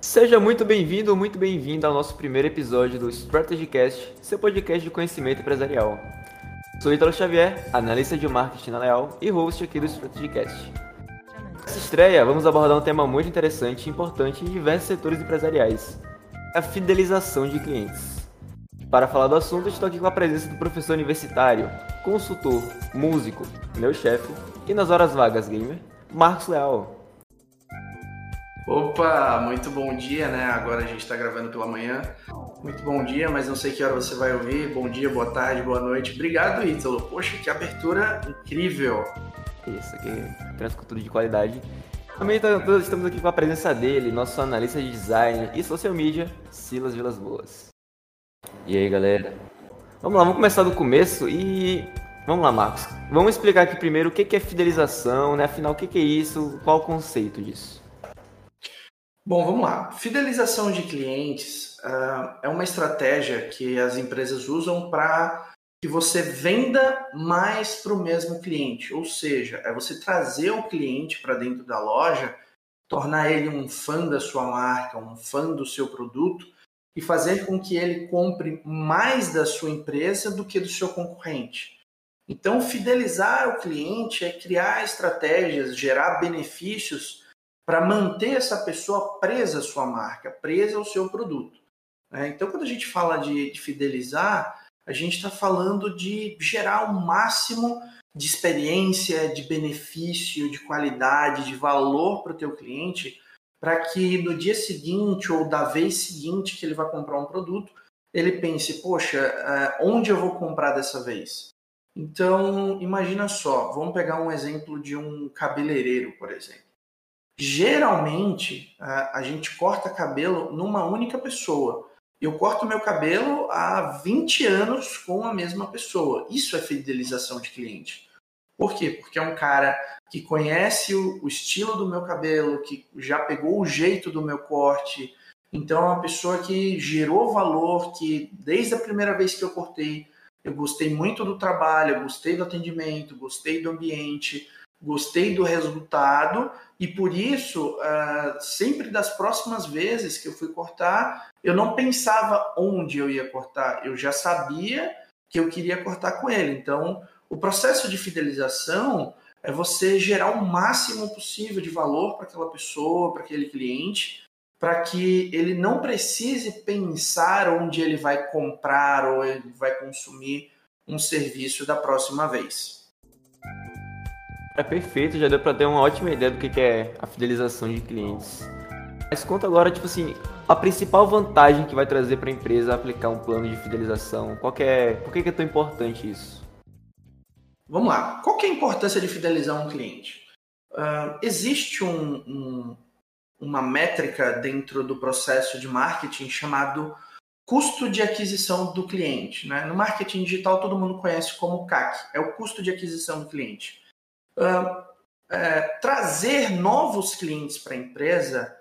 Seja muito bem-vindo ou muito bem-vinda ao nosso primeiro episódio do StrategyCast, seu podcast de conhecimento empresarial. Sou Italo Xavier, analista de marketing na Leal e host aqui do StrategyCast. Nessa estreia, vamos abordar um tema muito interessante e importante em diversos setores empresariais, a fidelização de clientes. Para falar do assunto, estou aqui com a presença do professor universitário, consultor, músico, meu chefe e nas horas vagas gamer, Marcos Leal. Opa, muito bom dia, né? Agora a gente está gravando pela manhã. Muito bom dia, mas não sei que hora você vai ouvir. Bom dia, boa tarde, boa noite. Obrigado, Ítalo. Poxa, que abertura incrível. Isso aqui, transcultura de qualidade. Também tá, estamos aqui com a presença dele, nosso analista de design e social media, Silas Vilas Boas. E aí, galera? Vamos lá, vamos começar do começo e Vamos lá, Marcos. Vamos explicar aqui primeiro o que é fidelização, né? Afinal, o que é isso? Qual o conceito disso? Bom, vamos lá. Fidelização de clientes uh, é uma estratégia que as empresas usam para que você venda mais para o mesmo cliente. Ou seja, é você trazer o cliente para dentro da loja, tornar ele um fã da sua marca, um fã do seu produto e fazer com que ele compre mais da sua empresa do que do seu concorrente. Então, fidelizar o cliente é criar estratégias, gerar benefícios para manter essa pessoa presa à sua marca, presa ao seu produto. Né? Então, quando a gente fala de, de fidelizar, a gente está falando de gerar o máximo de experiência, de benefício, de qualidade, de valor para o teu cliente, para que no dia seguinte ou da vez seguinte que ele vai comprar um produto, ele pense, poxa, eh, onde eu vou comprar dessa vez? Então, imagina só, vamos pegar um exemplo de um cabeleireiro, por exemplo. Geralmente, a, gente corta cabelo numa única pessoa. Eu corto meu cabelo há 20 anos com a mesma pessoa. Isso é fidelização de cliente. Por quê? Porque é um cara que conhece o, estilo do meu cabelo, que já pegou o jeito do meu corte. Então, é uma pessoa que gerou valor, que desde a primeira vez que eu cortei, eu gostei muito do trabalho, gostei do atendimento, gostei do ambiente, gostei do resultado e por isso, uh, sempre das próximas vezes que eu fui cortar, eu não pensava onde eu ia cortar, eu já sabia que eu queria cortar com ele. Então, o processo de fidelização é você gerar o máximo possível de valor para aquela pessoa, para aquele cliente, para que ele não precise pensar onde ele vai comprar ou ele vai consumir um serviço da próxima vez. É perfeito, já deu para ter uma ótima ideia do que é a fidelização de clientes. Mas conta agora, tipo assim, a principal vantagem que vai trazer para a empresa aplicar um plano de fidelização. Qual é, por que é tão importante isso? Vamos lá. Qual é a importância de fidelizar um cliente? Uh, existe um, um, uma métrica dentro do processo de marketing chamado custo de aquisição do cliente. Né? No marketing digital, todo mundo conhece como CAC, é o custo de aquisição do cliente é, trazer novos clientes para a empresa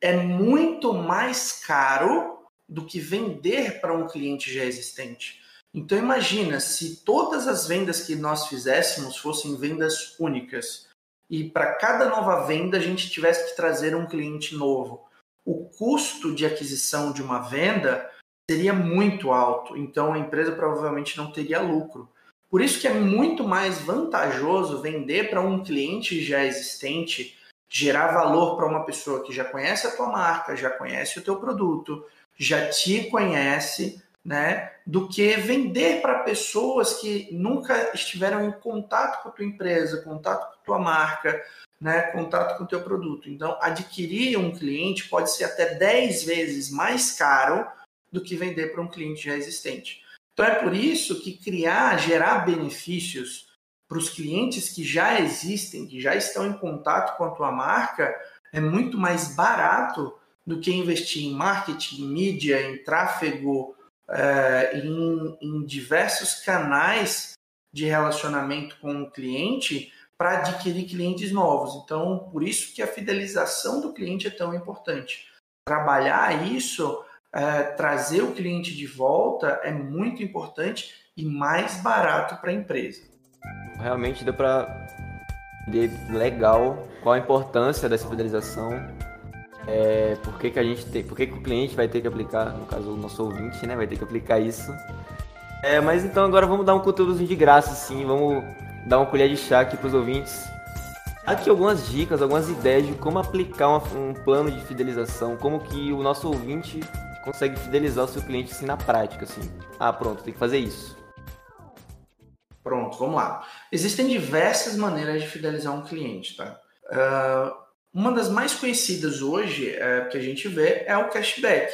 é muito mais caro do que vender para um cliente já existente. Então imagina se todas as vendas que nós fizéssemos fossem vendas únicas e para cada nova venda a gente tivesse que trazer um cliente novo. O custo de aquisição de uma venda seria muito alto, então a empresa provavelmente não teria lucro. Por isso que é muito mais vantajoso vender para um cliente já existente, gerar valor para uma pessoa que já conhece a tua marca, já conhece o teu produto, já te conhece, né? Do que vender para pessoas que nunca estiveram em contato com a tua empresa, contato com a tua marca, né? Contato com o teu produto. Então, adquirir um cliente pode ser até 10 vezes mais caro do que vender para um cliente já existente. Então é por isso que criar, gerar benefícios para os clientes que já existem, que já estão em contato com a tua marca, é muito mais barato do que investir em marketing, mídia, em tráfego, é, em, em diversos canais de relacionamento com o cliente para adquirir clientes novos. Então, por isso que a fidelização do cliente é tão importante. Trabalhar isso é, trazer o cliente de volta é muito importante e mais barato para a empresa. Realmente deu para entender legal qual a importância dessa fidelização. é, por que, que a gente tem, por que, que o cliente vai ter que aplicar, no caso o nosso ouvinte, né, vai ter que aplicar isso. É, mas então agora vamos dar um conteúdozinho de graça, sim, vamos dar uma colher de chá aqui para os ouvintes. Aqui algumas dicas, algumas ideias de como aplicar um plano de fidelização, como que o nosso ouvinte consegue fidelizar o seu cliente assim na prática, assim. Ah, pronto, tem que fazer isso. Pronto, vamos lá. Existem diversas maneiras de fidelizar um cliente, tá? Uh, uma das mais conhecidas hoje é, que a gente vê é o cashback.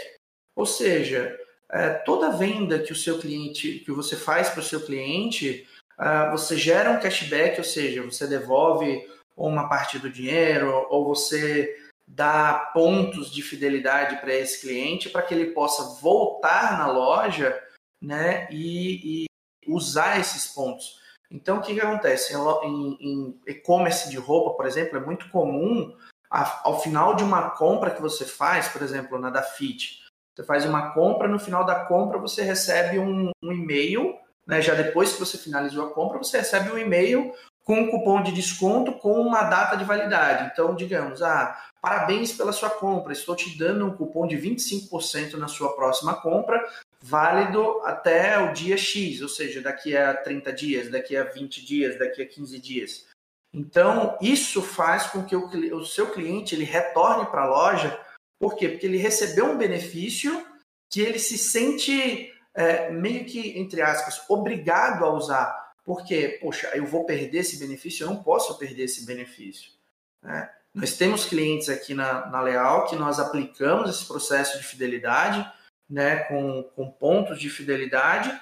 Ou seja, é, toda venda que o seu cliente, que você faz para o seu cliente, uh, você gera um cashback, ou seja, você devolve uma parte do dinheiro ou você dá pontos de fidelidade para esse cliente para que ele possa voltar na loja, né, e, e usar esses pontos. Então, o que, que acontece? Em, em e-commerce de roupa, por exemplo, é muito comum, ao final de uma compra que você faz, por exemplo, na da Fit, você faz uma compra, no final da compra você recebe um, um e-mail, né, já depois que você finalizou a compra, você recebe um e-mail com um cupom de desconto com uma data de validade. Então, digamos, ah, parabéns pela sua compra, estou te dando um cupom de 25% na sua próxima compra, válido até o dia X, ou seja, daqui a 30 dias, daqui a 20 dias, daqui a 15 dias. Então, isso faz com que o, o seu cliente ele retorne para a loja, por quê? Porque ele recebeu um benefício que ele se sente é, meio que, entre aspas, obrigado a usar. Porque, poxa, eu vou perder esse benefício, eu não posso perder esse benefício. Né? Nós temos clientes aqui na, na Leal que nós aplicamos esse processo de fidelidade, né, com, com pontos de fidelidade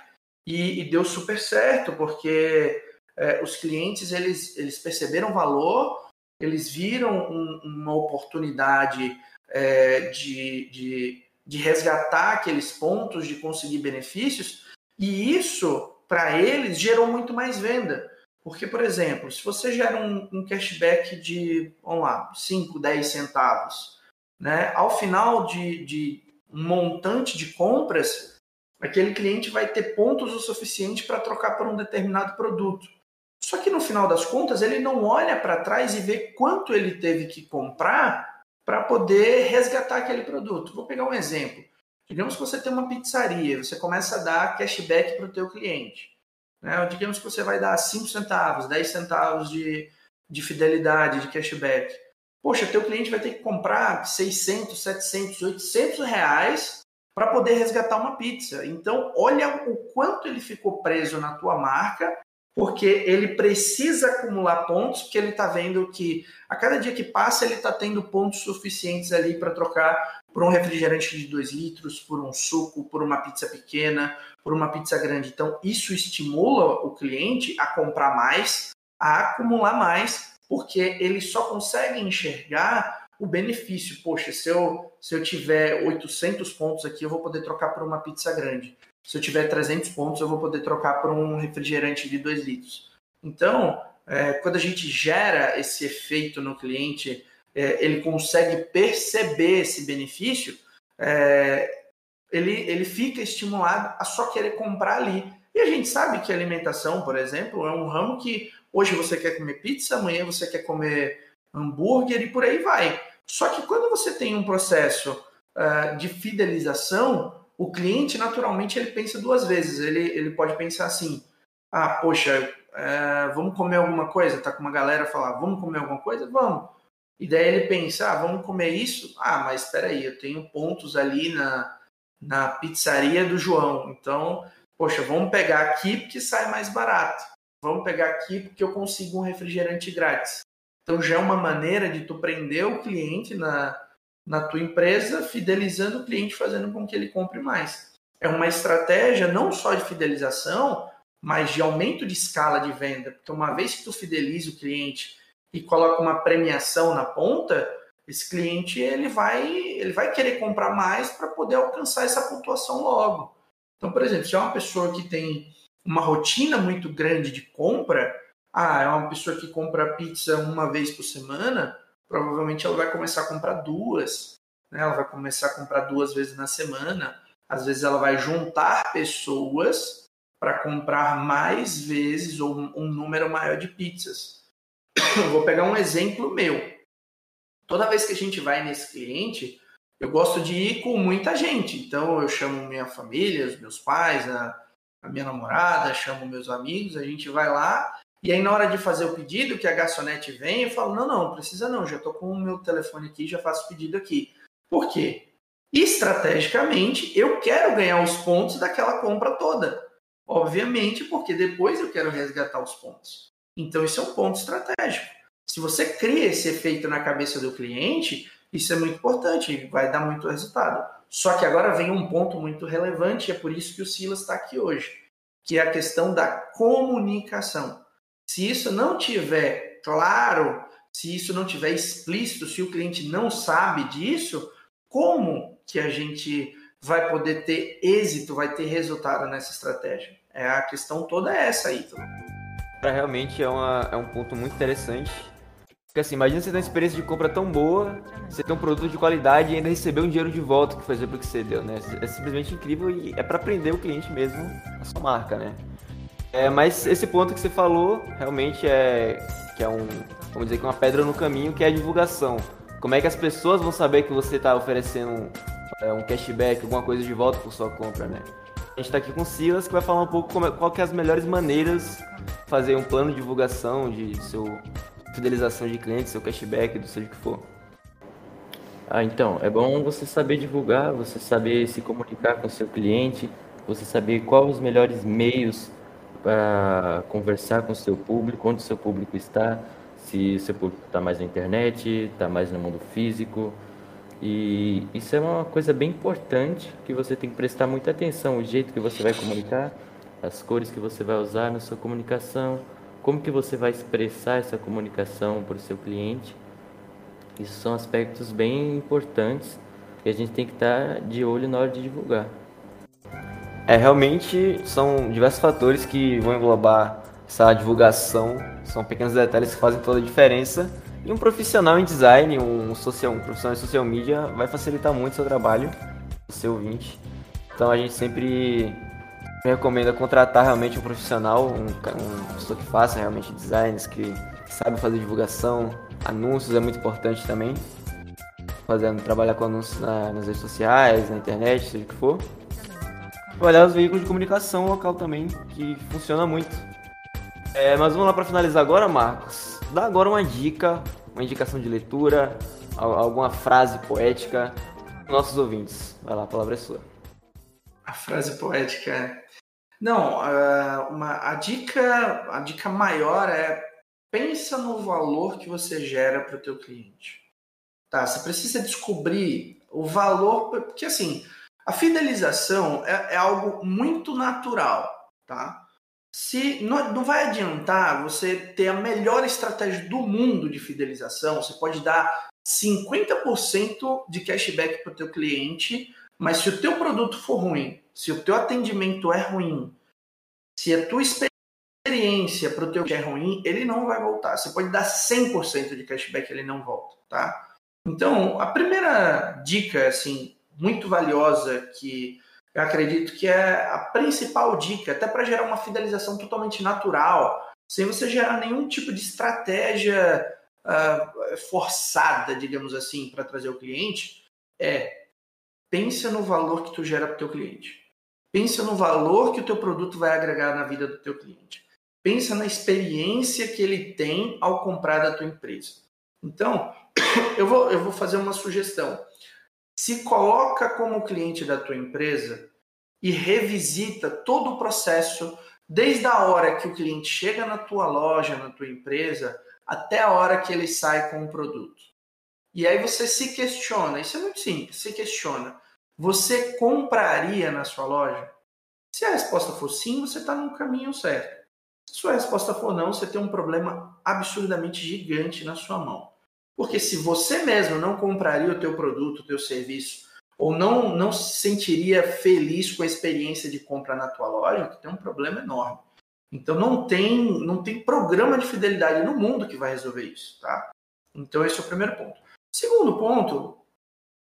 e, e deu super certo, porque é, os clientes eles, eles perceberam valor, eles viram um, uma oportunidade é, de, de, de resgatar aqueles pontos, de conseguir benefícios, e isso, para eles, gerou muito mais venda. Porque, por exemplo, se você gera um, um cashback de, vamos lá, 5, 10 centavos, né, ao final de, de um montante de compras, aquele cliente vai ter pontos o suficiente para trocar por um determinado produto. Só que no final das contas, ele não olha para trás e vê quanto ele teve que comprar para poder resgatar aquele produto. Vou pegar um exemplo. Digamos que você tem uma pizzaria, você começa a dar cashback para o teu cliente. Né? Digamos que você vai dar 5 centavos, 10 centavos de, de fidelidade, de cashback. Poxa, teu cliente vai ter que comprar 600, 700, 800 reais para poder resgatar uma pizza. Então, olha o quanto ele ficou preso na tua marca, porque ele precisa acumular pontos, porque ele está vendo que a cada dia que passa ele está tendo pontos suficientes ali para trocar por um refrigerante de 2 litros, por um suco, por uma pizza pequena, por uma pizza grande. Então, isso estimula o cliente a comprar mais, a acumular mais porque ele só consegue enxergar o benefício. Poxa, se eu, se eu tiver 800 pontos aqui, eu vou poder trocar por uma pizza grande. Se eu tiver 300 pontos, eu vou poder trocar por um refrigerante de 2 litros. Então, é, quando a gente gera esse efeito no cliente, é, ele consegue perceber esse benefício, é, ele, ele fica estimulado a só querer comprar ali. E a gente sabe que alimentação, por exemplo, é um ramo que Hoje você quer comer pizza, amanhã você quer comer hambúrguer e por aí vai. Só que quando você tem um processo uh, de fidelização, o cliente naturalmente ele pensa duas vezes. Ele, ele pode pensar assim: ah, poxa, uh, vamos comer alguma coisa? Tá com uma galera falar, vamos comer alguma coisa? Vamos. E daí ele pensa, ah, vamos comer isso? Ah, mas espera aí, eu tenho pontos ali na, na pizzaria do João. Então, poxa, vamos pegar aqui porque sai mais barato. Vamos pegar aqui porque eu consigo um refrigerante grátis. Então já é uma maneira de tu prender o cliente na, na tua empresa, fidelizando o cliente, fazendo com que ele compre mais. É uma estratégia não só de fidelização, mas de aumento de escala de venda. Porque uma vez que tu fideliza o cliente e coloca uma premiação na ponta, esse cliente ele vai, ele vai querer comprar mais para poder alcançar essa pontuação logo. Então, por exemplo, se é uma pessoa que tem uma rotina muito grande de compra, ah, é uma pessoa que compra pizza uma vez por semana, provavelmente ela vai começar a comprar duas, né? ela vai começar a comprar duas vezes na semana. Às vezes ela vai juntar pessoas para comprar mais vezes ou um número maior de pizzas. Vou pegar um exemplo meu. toda vez que a gente vai nesse cliente, eu gosto de ir com muita gente. Então eu chamo minha família, os meus pais, a, a minha namorada, chamo meus amigos, a gente vai lá e aí, na hora de fazer o pedido, que a garçonete vem, eu falo: não, não, precisa não, já estou com o meu telefone aqui, já faço o pedido aqui. Por quê? Estrategicamente, eu quero ganhar os pontos daquela compra toda. Obviamente, porque depois eu quero resgatar os pontos. Então, isso é um ponto estratégico. Se você cria esse efeito na cabeça do cliente, isso é muito importante, vai dar muito resultado. Só que agora vem um ponto muito relevante, e é por isso que o Silas está aqui hoje, que é a questão da comunicação. Se isso não tiver claro, se isso não tiver explícito, se o cliente não sabe disso, como que a gente vai poder ter êxito, vai ter resultado nessa estratégia? É a questão toda é essa aí. Realmente é, uma, é um ponto muito interessante. Porque assim, imagina você ter uma experiência de compra tão boa, você ter um produto de qualidade e ainda receber um dinheiro de volta que foi exemplo que você deu, né? É simplesmente incrível e é para aprender o cliente mesmo a sua marca, né? É, mas esse ponto que você falou realmente é que é um, vamos dizer que é uma pedra no caminho, que é a divulgação. Como é que as pessoas vão saber que você está oferecendo é, um cashback, alguma coisa de volta por sua compra, né? A gente está aqui com o Silas que vai falar um pouco como, é, qual que é as melhores maneiras de fazer um plano de divulgação de seu fidelização de clientes, seu cashback, do seja o que for. Ah, então, é bom você saber divulgar, você saber se comunicar com seu cliente, você saber quais os melhores meios para conversar com o seu público, onde o seu público está, se o seu público está mais na internet, está mais no mundo físico. E isso é uma coisa bem importante que você tem que prestar muita atenção, o jeito que você vai comunicar, as cores que você vai usar na sua comunicação, como que você vai expressar essa comunicação para o seu cliente. Isso são aspectos bem importantes que a gente tem que estar de olho na hora de divulgar. É, realmente são diversos fatores que vão englobar essa divulgação, são pequenos detalhes que fazem toda a diferença. E um profissional em design, um, social, um profissional em social media, vai facilitar muito o seu trabalho, o seu ouvinte. Então a gente sempre recomenda contratar realmente um profissional, um, um pessoa que faça realmente designs, que, sabe fazer divulgação, anúncios é muito importante também. Fazendo, trabalhar com anúncios na, nas redes sociais, na internet, seja o que for olhar os veículos de comunicação local também, que funciona muito. É, mas vamos lá para finalizar agora, Marcos. Dá agora uma dica, uma indicação de leitura, alguma frase poética para nossos ouvintes. Vai lá, a palavra é sua. A frase poética. Não, uma, a dica, a dica maior é pensa no valor que você gera para o teu cliente. Tá, você precisa descobrir o valor, porque assim, a fidelização é, é algo muito natural, tá? Se não, não vai adiantar você ter a melhor estratégia do mundo de fidelização, você pode dar 50% de cashback para o teu cliente, mas se o teu produto for ruim, se o teu atendimento é ruim, se a tua experiência para o teu é ruim, ele não vai voltar. Você pode dar 100% de cashback, ele não volta, tá? Então, a primeira dica, assim, muito valiosa que eu acredito que é a principal dica, até para gerar uma fidelização totalmente natural, sem você gerar nenhum tipo de estratégia uh, forçada, digamos assim, para trazer o cliente, é pensa no valor que tu gera para o teu cliente. Pensa no valor que o teu produto vai agregar na vida do teu cliente. Pensa na experiência que ele tem ao comprar da tua empresa. Então, eu vou, eu vou fazer uma sugestão se coloca como cliente da tua empresa e revisita todo o processo, desde a hora que o cliente chega na tua loja, na tua empresa, até a hora que ele sai com o produto. E aí você se questiona, isso é muito simples, se questiona, você compraria na sua loja? Se a resposta for sim, você está no caminho certo. Se a sua resposta for não, você tem um problema absurdamente gigante na sua mão. Porque se você mesmo não compraria o teu produto, o teu serviço, ou não, não se sentiria feliz com a experiência de compra na tua loja, tem um problema enorme. Então não tem, não tem programa de fidelidade no mundo que vai resolver isso, tá? Então esse é o primeiro ponto. Segundo ponto,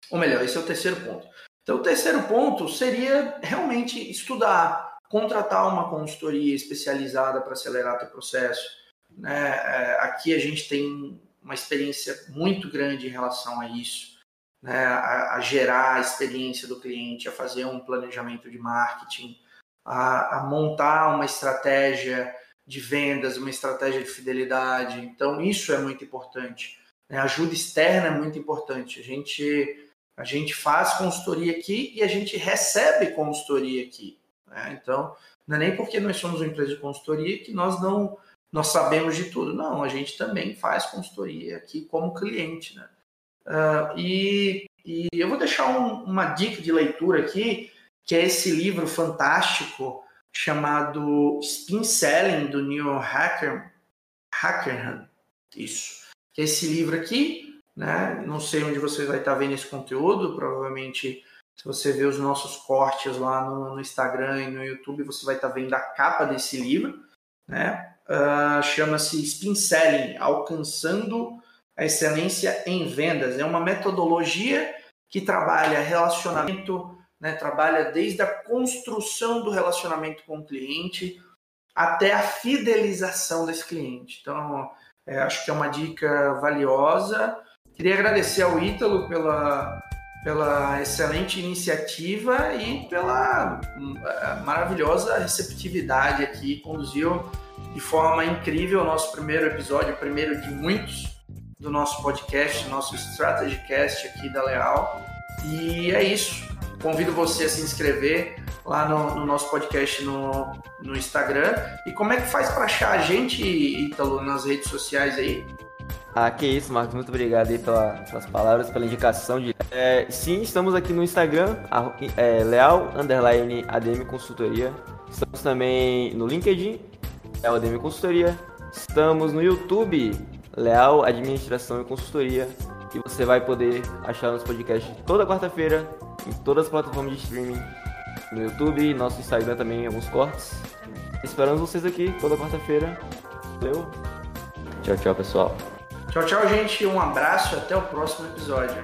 ou melhor, esse é o terceiro ponto. Então o terceiro ponto seria realmente estudar, contratar uma consultoria especializada para acelerar teu processo. Né? É, aqui a gente tem uma experiência muito grande em relação a isso, né? a, a gerar a experiência do cliente, a fazer um planejamento de marketing, a, a montar uma estratégia de vendas, uma estratégia de fidelidade. Então, isso é muito importante. Né? A ajuda externa é muito importante. A gente, a gente faz consultoria aqui e a gente recebe consultoria aqui. Né? Então, não é nem porque nós somos uma empresa de consultoria que nós não nós sabemos de tudo. Não, a gente também faz consultoria aqui como cliente. Né? Uh, e, e eu vou deixar um, uma dica de leitura aqui, que é esse livro fantástico chamado Spin Selling, do Neil Hacker, Hackerham. Isso. Que é esse livro aqui. Né? Não sei onde você vai estar vendo esse conteúdo, provavelmente se você ver os nossos cortes lá no, no, Instagram e no YouTube, você vai estar vendo a capa desse livro, né? Uh, Chama-se Spin Selling, Alcançando a Excelência em Vendas. É uma metodologia que trabalha relacionamento, né? trabalha desde a construção do relacionamento com o cliente até a fidelização desse cliente. Então, é, acho que é uma dica valiosa. Queria agradecer ao Ítalo pela pela excelente iniciativa e pela eh, maravilhosa receptividade aqui. Conduziu de forma incrível o nosso primeiro episódio, o primeiro de muitos do nosso podcast, nosso Strategy Cast aqui da Leal. E é isso. Convido você a se inscrever lá no, no nosso podcast no, no Instagram. E como é que faz para achar a gente, Ítalo, nas redes sociais aí? Ah, que isso, Marcos. Muito obrigado aí pela, pelas palavras, pela indicação. De... É, sim, estamos aqui no Instagram, é, Leal Underline ADM Consultoria. Estamos também no LinkedIn, Leal ADM Consultoria. Estamos no YouTube, Leal Administração e Consultoria. E você vai poder achar nosso podcast toda quarta-feira em todas as plataformas de streaming. No YouTube, nosso Instagram também, alguns cortes. Esperamos vocês aqui toda quarta-feira. Valeu. Tchau, tchau, pessoal. Tchau, tchau, gente. Um abraço e até o próximo episódio.